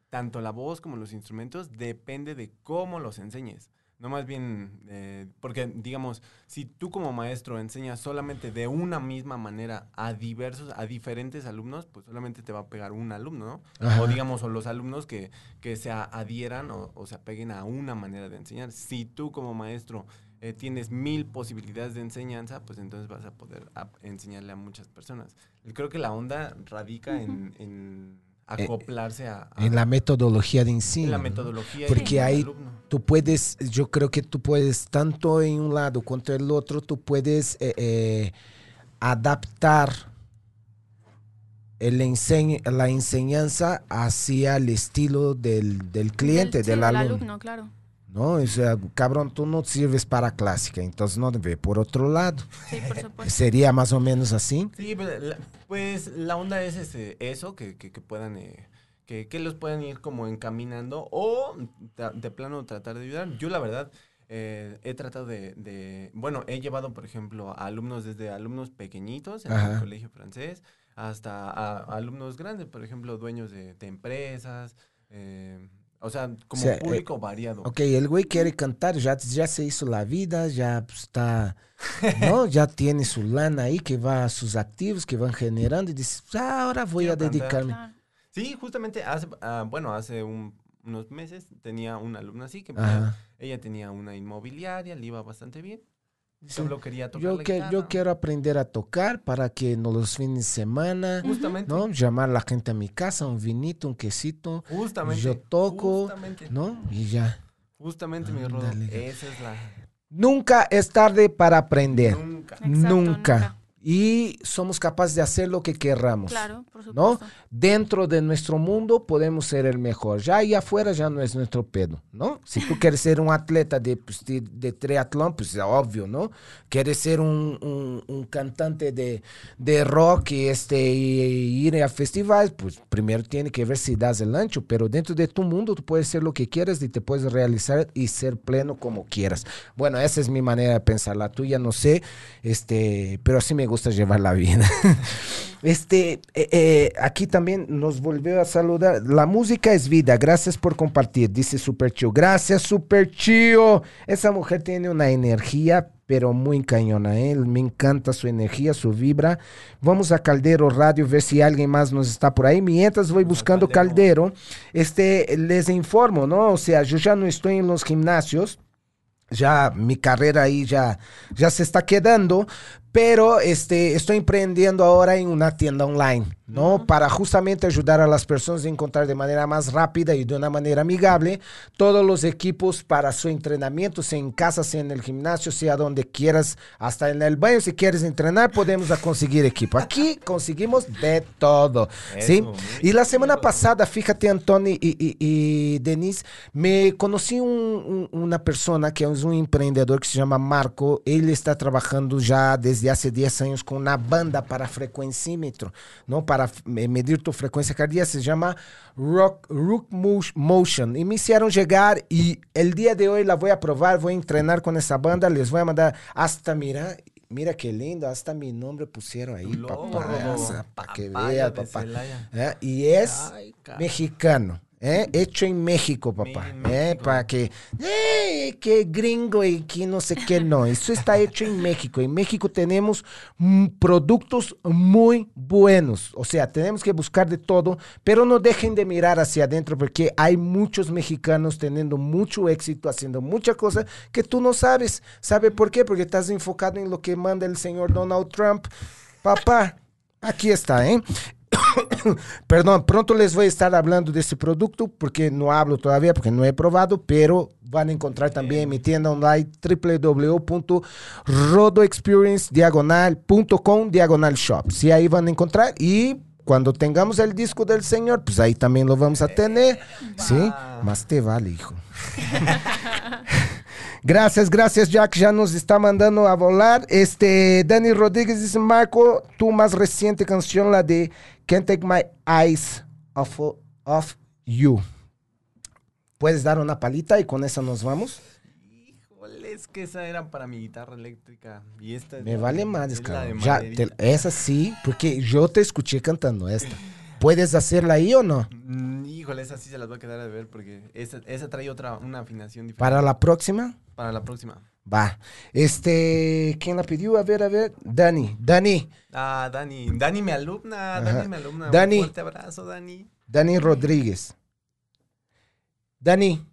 S2: tanto la voz como los instrumentos depende de cómo los enseñes. No más bien, eh, porque digamos, si tú como maestro enseñas solamente de una misma manera a diversos, a diferentes alumnos, pues solamente te va a pegar un alumno, ¿no?
S1: Ajá.
S2: O digamos, o los alumnos que, que se adhieran o, o se apeguen a una manera de enseñar. Si tú como maestro eh, tienes mil posibilidades de enseñanza, pues entonces vas a poder enseñarle a muchas personas. Creo que la onda radica en, en acoplarse a, a-
S1: En la metodología de ensino.
S2: en la metodología.
S1: Porque
S2: del
S1: ahí
S2: alumno.
S1: tú puedes, yo creo que tú puedes, tanto en un lado contra el otro, tú puedes eh, eh, adaptar el enseñ- la enseñanza hacia el estilo del, del cliente,
S3: sí,
S1: del,
S3: del
S1: alumno.
S3: claro.
S1: ¿No? O sea, cabrón, tú no sirves para clásica, entonces no ve por otro lado.
S3: Sí, por supuesto.
S1: Sería más o menos así.
S2: Sí, pues la, pues, la onda es ese, eso, que, que, que puedan, eh, que, que los puedan ir como encaminando o de plano tratar de ayudar. Yo la verdad eh, he tratado de, de- bueno, he llevado, por ejemplo, a alumnos desde alumnos pequeñitos en
S1: Ajá.
S2: el colegio francés hasta a, alumnos grandes, por ejemplo, dueños de, de empresas, eh, o sea, como
S1: O sea, eh,
S2: público variado.
S1: Ok, el güey quiere cantar, ya, ya se hizo la vida, ya pues, está, ¿no? Ya tiene su lana ahí que va a sus activos que van generando y dice, "Ah, ahora voy
S2: Quiero
S1: a
S2: cantar".
S1: dedicarme.
S2: Sí, justamente hace, ah, bueno, hace un- unos meses tenía una alumna así que
S1: Ajá.
S2: ella tenía una inmobiliaria, le iba bastante bien. Solo quería tocar
S1: Yo,
S2: la
S1: que, yo quiero aprender a tocar para que no los fines de semana,
S2: Justamente.
S1: ¿no? Llamar a la gente a mi casa, un vinito, un quesito,
S2: Justamente.
S1: yo toco,
S2: Justamente.
S1: ¿no? Y ya.
S2: Justamente, mi Rodo. Esa es la.
S1: Nunca es tarde para aprender.
S2: Nunca.
S3: Exacto,
S1: nunca.
S3: nunca.
S1: Y somos capaces de hacer lo que querramos.
S3: Claro, por
S1: ¿no?
S3: supuesto.
S1: Dentro de nuestro mundo podemos ser el mejor. Ya ahí afuera ya no es nuestro pedo, ¿no? Si tú quieres ser un atleta de, pues, de, de triatlón, pues es obvio, ¿no? Quieres ser un, un- un cantante de, de rock y, este, y ir a festivales, pues primero tiene que ver si das el ancho, pero dentro de tu mundo tú puedes ser lo que quieras y te puedes realizar y ser pleno como quieras. Bueno, esa es mi manera de pensar. La tuya no sé, este, pero así me gusta llevar la vida. Este, eh, eh, aquí también nos volvió a saludar. La música es vida. Gracias por compartir, dice Super Chio. Gracias, Super Chio. Esa mujer tiene una energía, pero muy cañona. ¿eh? Me encanta su energía, su vibra. Vamos a Caldero Radio, ver si alguien más nos está por ahí. Mientras voy buscando
S2: Caldero.
S1: Caldero, este, les informo, ¿no? O sea, yo ya no estoy en los gimnasios ya mi carrera ahí ya, ya se está quedando, pero este, estoy emprendiendo ahora en una tienda online, ¿no? Para justamente ayudar a las personas a encontrar de manera más rápida y de una manera amigable todos los equipos para su entrenamiento, sea en casa, sea en el gimnasio, sea donde quieras, hasta en el baño, si quieres entrenar, podemos conseguir equipo. Aquí conseguimos de todo, ¿sí? Y la semana pasada, fíjate, Antonio y, y, y Denise, me conocí un- un- una persona que es un emprendedor que se llama Marco. Él está trabajando ya desde hace 10 años con una banda para frecuencímetro, ¿no? Para f- me- medir tu frecuencia cardíaca. Se llama Rock, Rook Mo- Motion. Y me hicieron llegar y el día de hoy la voy a probar, voy a entrenar con esa banda. Les voy a mandar hasta, mira, mira qué lindo, hasta mi nombre pusieron ahí,
S2: Tu logo,
S1: papá.
S2: Rodo.
S1: Para que
S2: Papaya
S1: veas,
S2: de
S1: papá.
S2: Celaya.
S1: ¿eh? Y es
S2: Ay, cara.
S1: mexicano. ¿Eh? Hecho en México, papá.
S2: en
S1: ¿eh? Para que, eh, que gringo y que no sé qué no. Eso está hecho en México. En México tenemos mm, productos muy buenos. O sea, tenemos que buscar de todo, pero no dejen de mirar hacia adentro porque hay muchos mexicanos teniendo mucho éxito, haciendo muchas cosas que tú no sabes. ¿Sabe por qué? Porque estás enfocado en lo que manda el señor Donald Trump. Papá, aquí está, ¿eh? Perdón, pronto les voy a estar hablando de este producto porque no hablo todavía, porque no he probado, pero van a encontrar también en mi tienda online www.rodoexperience.com diagonal shop. Sí, ahí van a encontrar y cuando tengamos el disco del señor, pues ahí también lo vamos a tener. Sí, más te vale, hijo. Gracias, gracias, Jack. Ya nos está mandando a volar. Este, Dani Rodríguez dice, Marco, tu más reciente canción, la de Can't Take My Eyes Off, of You. ¿Puedes dar una palita y con esa nos vamos?
S2: Híjole, es que esa era para mi guitarra eléctrica. Y esta es
S1: Me vale más,
S2: es la
S1: cabrón. Ya, te- esa sí, porque yo te escuché cantando esta. ¿Puedes hacerla ahí o no?
S2: Mm, Híjole, esa sí se las voy a quedar a ver porque esa, esa trae otra, una afinación diferente.
S1: Para la próxima,
S2: Para la próxima.
S1: Va. Este, ¿quién la pidió? A ver, a ver. Dani, Dani,
S2: Ah, Dani. Dani, mi alumna.
S1: Ajá.
S2: Dani, mi alumna.
S1: Dani.
S2: Un fuerte abrazo, Dani.
S1: Dani Rodríguez. Dani,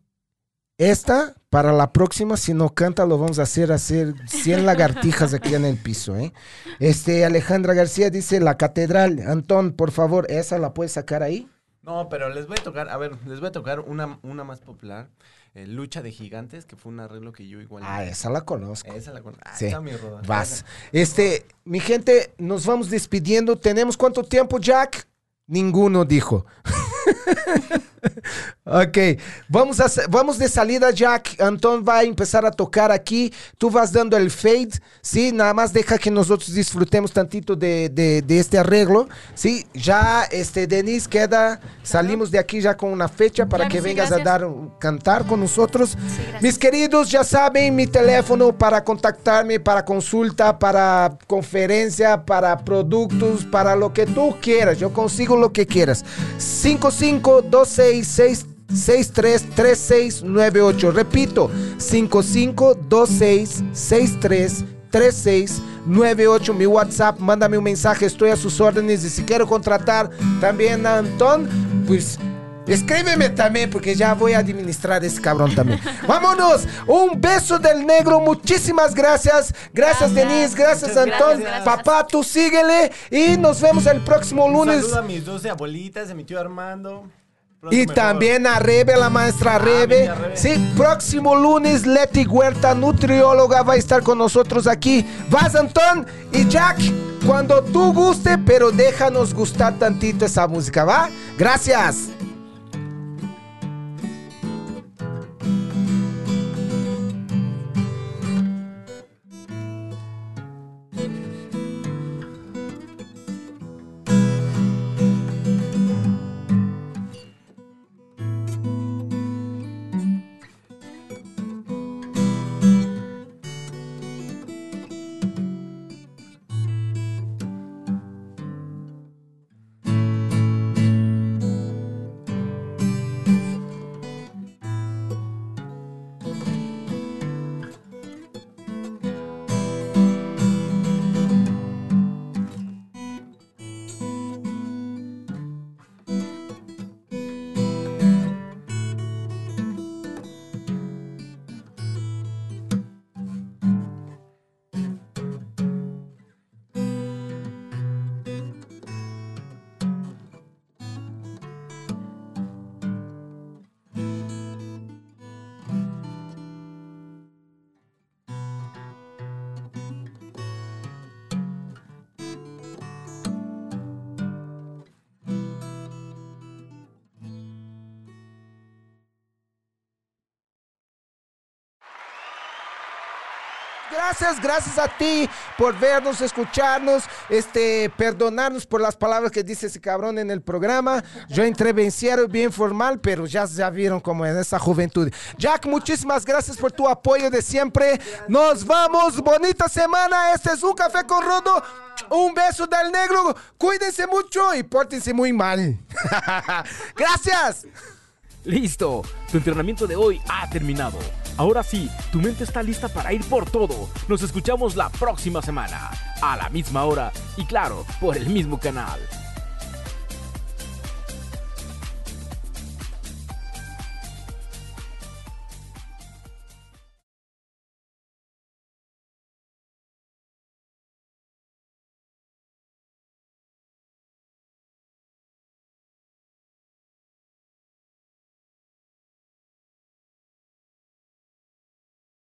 S1: esta para la próxima, si no canta, lo vamos a hacer hacer 100 lagartijas aquí en el piso, ¿eh? Este, Alejandra García dice la catedral. Antón, por favor, esa la puedes sacar ahí.
S2: No, pero les voy a tocar, a ver, les voy a tocar una, una más popular. Eh, Lucha de Gigantes, que fue un arreglo que yo igual.
S1: Ah, esa la conozco.
S2: Esa la con... Ah,
S1: Sí.
S2: está mi roda.
S1: Vas. Este, mi gente, nos vamos despidiendo. ¿Tenemos cuánto tiempo, Jack? Ninguno dijo. ok, vamos, a, vamos de salida, Jack. Antón va a empezar a tocar aquí. Tú vas dando el fade, ¿sí? Nada más deja que nosotros disfrutemos tantito de, de- de este arreglo, ¿sí? Ya, este, Denise, queda, salimos de aquí ya con una fecha para
S3: Claro,
S1: que
S3: sí,
S1: vengas
S3: gracias.
S1: a dar, cantar con nosotros.
S3: Sí.
S1: Mis queridos, ya saben, mi teléfono para contactarme, para consulta, para conferencia, para productos, para lo que tú quieras. Yo consigo lo que quieras. 5526 633698. Repito, 5526 633698. Mi WhatsApp, mándame un mensaje, estoy a sus órdenes. Y si quiero contratar también a Antón, pues Escríbeme también porque ya voy a administrar ese cabrón también. Vámonos. Un beso del negro. Muchísimas gracias. Gracias,
S3: Gracias.
S1: Denise. Gracias,
S2: Muchas
S1: Antón.
S3: gracias.
S1: Papá, tú síguele. Y nos vemos el próximo
S2: Un
S1: lunes.
S2: saludo a mis 12 abuelitas, a mi tío Armando.
S1: Y
S2: mejor.
S1: también a Rebe, la maestra Rebe.
S2: Ah, tía Rebe.
S1: Sí, próximo lunes Leti Huerta, nutrióloga, va a estar con nosotros aquí. Vas, Antón y Jack, cuando tú guste, pero déjanos gustar tantito esa música, ¿va? Gracias. Gracias, gracias a ti por vernos, escucharnos, este, perdonarnos por las palabras que dice ese cabrón en el programa. Yo entré bien formal, pero ya, ya vieron cómo es esa juventud. Jack, muchísimas gracias por tu apoyo de siempre. Nos vamos, bonita semana. Este es un café con Rodo. Un beso del negro. Cuídense mucho y pórtense muy mal. gracias.
S4: Listo, tu entrenamiento de hoy ha terminado. Ahora sí, tu mente está lista para ir por todo. Nos escuchamos la próxima semana, a la misma hora y claro, por el mismo canal.